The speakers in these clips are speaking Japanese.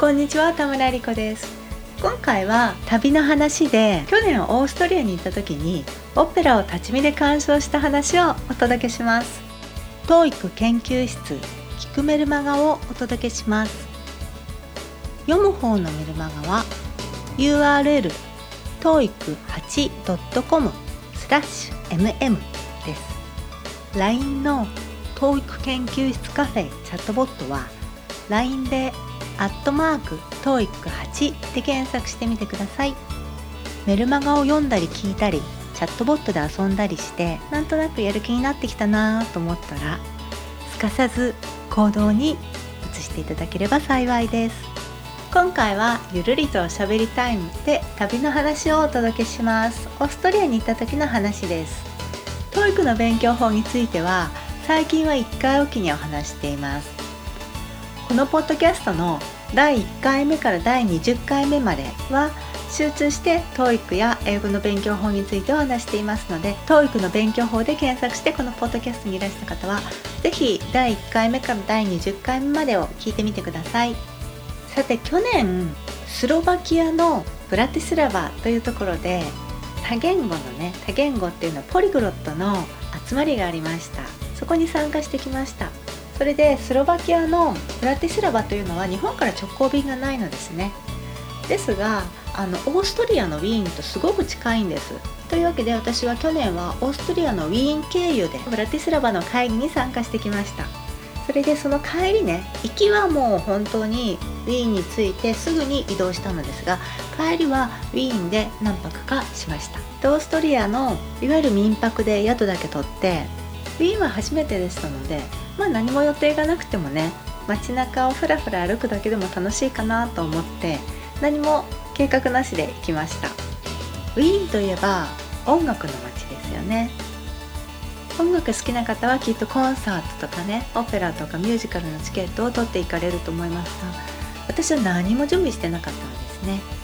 こんにちは田村理子です。今回は旅の話で去年オーストリアに行った時にオペラを立ち見で鑑賞した話をお届けします。TOEIC 研究室聞くメルマガをお届けします。読む方のメルマガは URL toeic8.com スラッシュ mm です。LINE の TOEIC 研究室カフェチャットボットは LINE でアットマーク TOEIC8 で検索してみてください。メルマガを読んだり聞いたりチャットボットで遊んだりしてなんとなくやる気になってきたなと思ったらすかさず行動に移していただければ幸いです。今回はゆるりとおしゃべりタイムで旅の話をお届けします。オーストリアに行った時の話です。TOEIC の勉強法については最近は1回おきにお話しています。このポッドキャストの第1回目から第20回目までは集中して TOEIC や英語の勉強法についてお話していますので TOEIC の勉強法で検索してこのポッドキャストにいらした方は是非第1回目から第20回目までを聞いてみてください。さて去年スロバキアのブラティスラバというところで多言語のね多言語っていうのはポリグロットの集まりがありました。そこに参加してきました。それでスロバキアのブラティスラバというのは日本から直行便がないのですね。ですがあのオーストリアのウィーンとすごく近いんです。というわけで私は去年はオーストリアのウィーン経由でブラティスラバの会議に参加してきました。それでその帰りね行きはもう本当にウィーンに着いてすぐに移動したのですが帰りはウィーンで何泊かしました。オーストリアのいわゆる民泊で宿だけ取ってウィーンは初めてでしたのでまあ何も予定がなくてもね街中をふらふら歩くだけでも楽しいかなと思って何も計画なしで行きました。ウィーンといえば音楽の街ですよね。音楽好きな方はきっとコンサートとかねオペラとかミュージカルのチケットを取っていかれると思いますが私は何も準備してなかったんですね。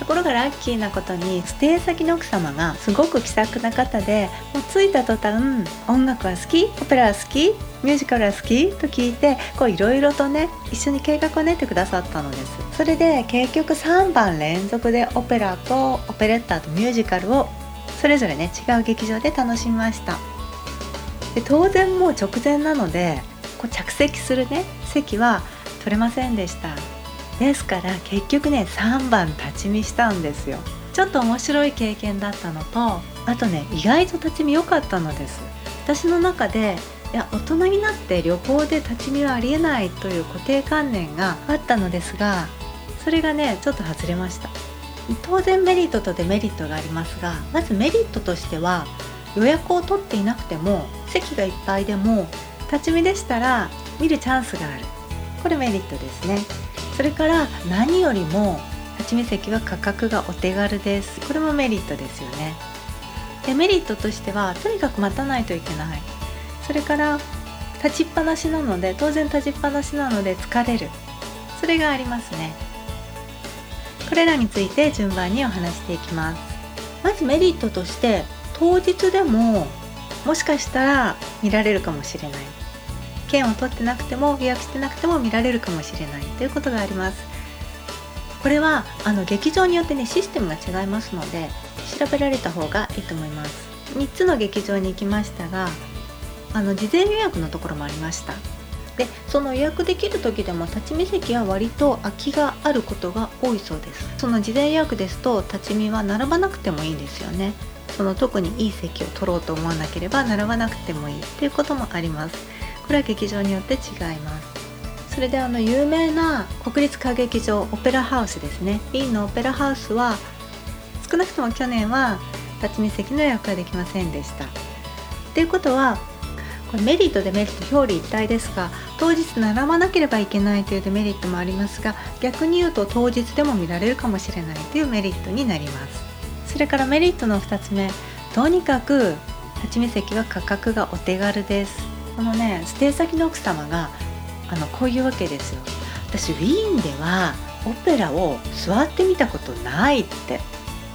ところがラッキーなことにステイ先の奥様がすごく気さくな方でもう着いた途端音楽は好き。オペラは好きミュージカルは好きと聞いていろいろとね一緒に計画を練ってくださったのです。それで結局3番連続でオペラとオペレッタとミュージカルをそれぞれね違う劇場で楽しみました。で当然もう直前なのでこう着席するね席は取れませんでした。ですから結局ね3番立ち見したんですよ。ちょっと面白い経験だったのとあとね意外と立ち見良かったのです。私の中でいや大人になって旅行で立ち見はありえないという固定観念があったのですがそれがねちょっと外れました。当然メリットとデメリットがありますがまずメリットとしては予約を取っていなくても席がいっぱいでも立ち見でしたら見るチャンスがある。これメリットですね。それから何よりも立ち見席は価格がお手軽です。これもメリットですよね。デメリットとしてはとにかく待たないといけない。それから立ちっぱなしなので当然立ちっぱなしなので疲れる。それがありますね。これらについて順番にお話していきます。まずメリットとして当日でももしかしたら見られるかもしれない。券を取ってなくても予約してなくても見られるかもしれないということがあります。これはあの劇場によってねシステムが違いますので調べられた方がいいと思います。3つの劇場に行きましたがあの事前予約のところもありました。でその予約できる時でも立ち見席は割と空きがあることが多いそうです。その事前予約ですと立ち見は並ばなくてもいいんですよね。その特にいい席を取ろうと思わなければ並ばなくてもいいっていうこともあります。これは劇場によって違います。それであの有名な国立歌劇場オペラハウスですね。ウィーンのオペラハウスは少なくとも去年は立ち見席の予約ができませんでした。っていうことはこれメリットデメリット表裏一体ですが当日並ばなければいけないというデメリットもありますが逆に言うと当日でも見られるかもしれないというメリットになります。それからメリットの2つ目とにかく立ち見席は価格がお手軽です。このねステイ先の奥様があのこういうわけですよ。私ウィーンではオペラを座ってみたことないって。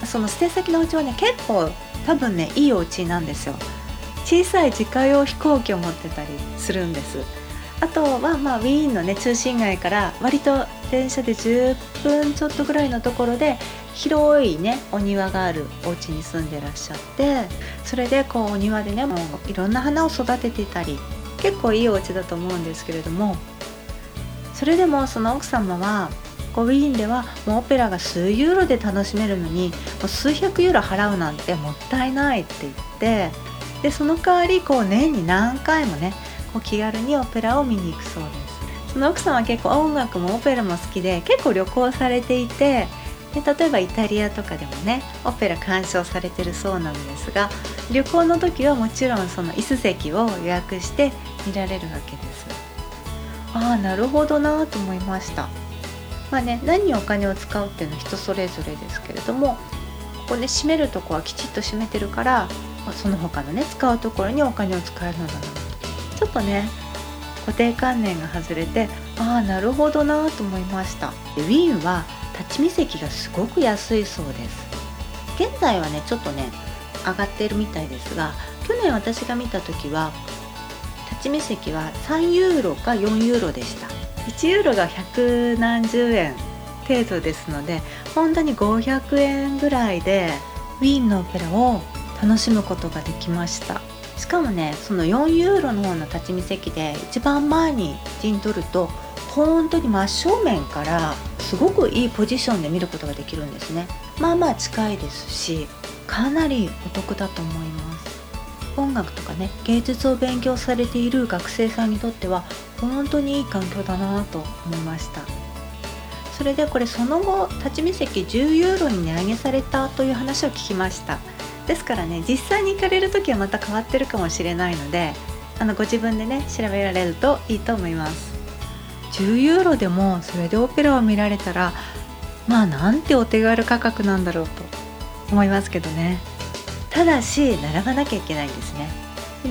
そのステイ先のうちはね結構多分ねいいお家なんですよ。小さい自家用飛行機を持ってたりするんです。あとはまあウィーンのね中心街から割と電車で10分ちょっとぐらいのところで広いねお庭があるお家に住んでらっしゃってそれでこうお庭でねもういろんな花を育てていたり結構いいお家だと思うんですけれどもそれでもその奥様はこうウィーンではもうオペラが数ユーロで楽しめるのにもう数百ユーロ払うなんてもったいないって言ってでその代わりこう年に何回もねこう気軽にオペラを見に行くそうです。その奥さんは結構音楽もオペラも好きで結構旅行されていてで例えばイタリアとかでもねオペラ鑑賞されてるそうなんですが旅行の時はもちろんその椅子席を予約して見られるわけです。ああなるほどなと思いました。まあね何にお金を使うっていうのは人それぞれですけれどもここね閉めるとこはきちっと閉めてるから、まあ、その他のね使うところにお金を使えるのだなちょっとね固定観念が外れてああなるほどなと思いました。でウィーンは立ち見席がすごく安いそうです。現在はねちょっとね上がってるみたいですが去年私が見た時は立ち見席は3ユーロか4ユーロでした。1ユーロが百何十円程度ですので本当に500円ぐらいでウィーンのオペラを楽しむことができました。しかもねその4ユーロの方の立ち見席で一番前に陣取ると本当に真正面からすごくいいポジションで見ることができるんですね。まあまあ近いですしかなりお得だと思います。音楽とかね芸術を勉強されている学生さんにとっては本当にいい環境だなと思いました。それでこれその後立ち見席10ユーロに値上げされたという話を聞きました。ですからね実際に行かれる時はまた変わってるかもしれないのであのご自分でね調べられるといいと思います。10ユーロでもそれでオペラを見られたらまあなんてお手軽価格なんだろうと思いますけどね。ただし並ばなきゃいけないんですね。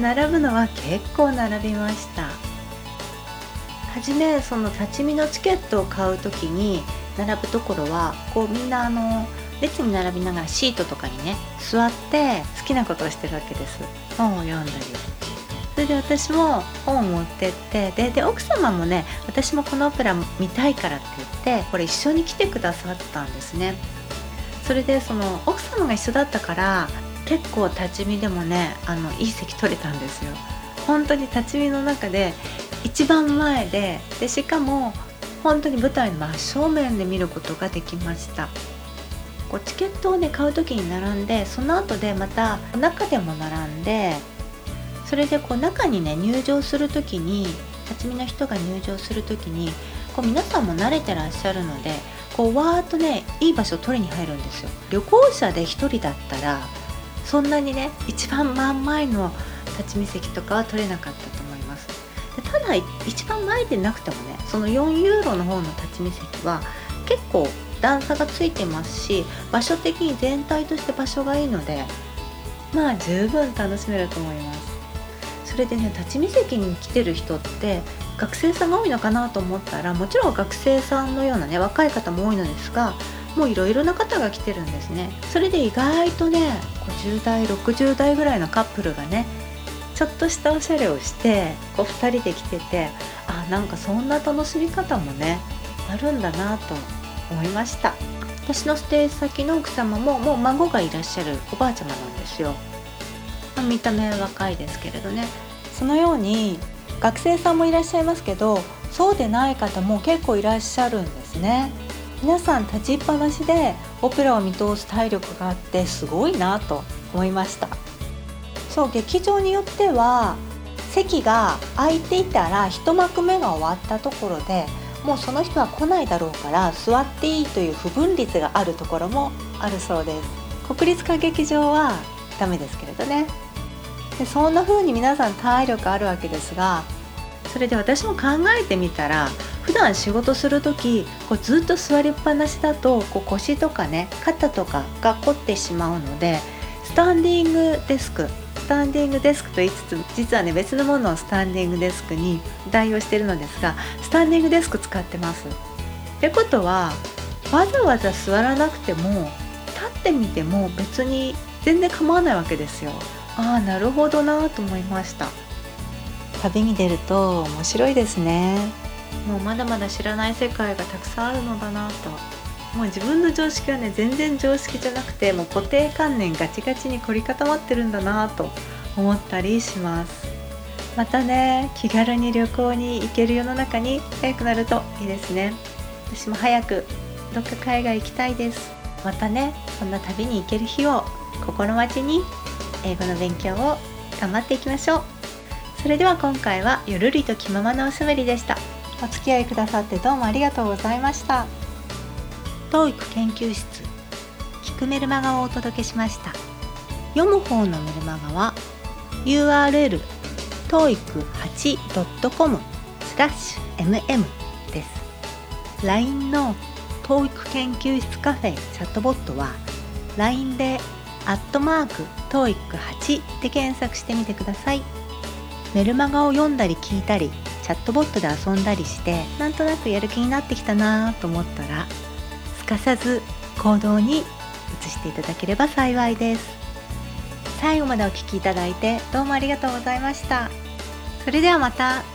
並ぶのは結構並びました。はじめその立ち見のチケットを買う時に並ぶところはこうみんなあの列に並びながらシートとかにね座って好きなことをしてるわけです。本を読んだり。それで私も本を持ってってでで奥様もね私もこのオペラ見たいからって言ってこれ一緒に来てくださったんですね。それでその奥様が一緒だったから結構立ち見でもねあのいい席取れたんですよ。本当に立ち見の中で一番前ででしかも本当に舞台の真正面で見ることができました。こうチケットをね買う時に並んでその後でまた中でも並んでそれでこう中にね入場する時に立ち見の人が入場する時にこう皆さんも慣れてらっしゃるのでこうわーっとねいい場所を取りに入るんですよ。旅行者で1人だったらそんなにね一番真ん前の立ち見席とかは取れなかったと思います。でただ一番前でなくてもねその4ユーロの方の立ち見席は結構段差がついてますし場所的に全体として場所がいいのでまあ十分楽しめると思います。それでね立ち見席に来てる人って学生さんが多いのかなと思ったらもちろん学生さんのようなね若い方も多いのですがもういろいろな方が来てるんですね。それで意外とね50代60代ぐらいのカップルがねちょっとしたおしゃれをしてこう2人で来ててあなんかそんな楽しみ方もねあるんだなと思いました。私のステージ先の奥様ももう孫がいらっしゃるおばあちゃまなんですよ、まあ、見た目は若いですけれどね。そのように学生さんもいらっしゃいますけどそうでない方も結構いらっしゃるんですね。皆さん立ちっぱなしでオペラを見通す体力があってすごいなと思いました。そう劇場によっては席が空いていたら1幕目が終わったところでもうその人は来ないだろうから座っていいという不分率があるところもあるそうです。国立歌劇場はダメですけれどね。でそんな風に皆さん体力あるわけですがそれで私も考えてみたら普段仕事する時こうずっと座りっぱなしだとこう腰とかね肩とかが凝ってしまうのでスタンディングデスクスタンディングデスクと言いつつ実はね別のものをスタンディングデスクに代用してるのですがスタンディングデスク使ってます。ってことはわざわざ座らなくても立ってみても別に全然構わないわけですよ。ああなるほどなと思いました。旅に出ると面白いですね。もうまだまだ知らない世界がたくさんあるのだなともう自分の常識はね全然常識じゃなくてもう固定観念ガチガチに凝り固まってるんだなと思ったりします。またね気軽に旅行に行ける世の中に早くなるといいですね。私も早くどっか海外行きたいです。またねそんな旅に行ける日を心待ちに英語の勉強を頑張っていきましょう。それでは今回はゆるりと気ままなおしゃべりでした。お付き合いくださってどうもありがとうございました。TOEIC 研究室聞くメルマガをお届けしました。読む方のメルマガは URL toeic8.com スラッシュ mm です。LINE の TOEIC 研究室カフェチャットボットは LINE でアットマーク TOEIC8 で検索してみてください。メルマガを読んだり聞いたりチャットボットで遊んだりしてなんとなくやる気になってきたなと思ったらすかさず行動に移していただければ幸いです。最後までお聴きいただいてどうもありがとうございました。それではまた。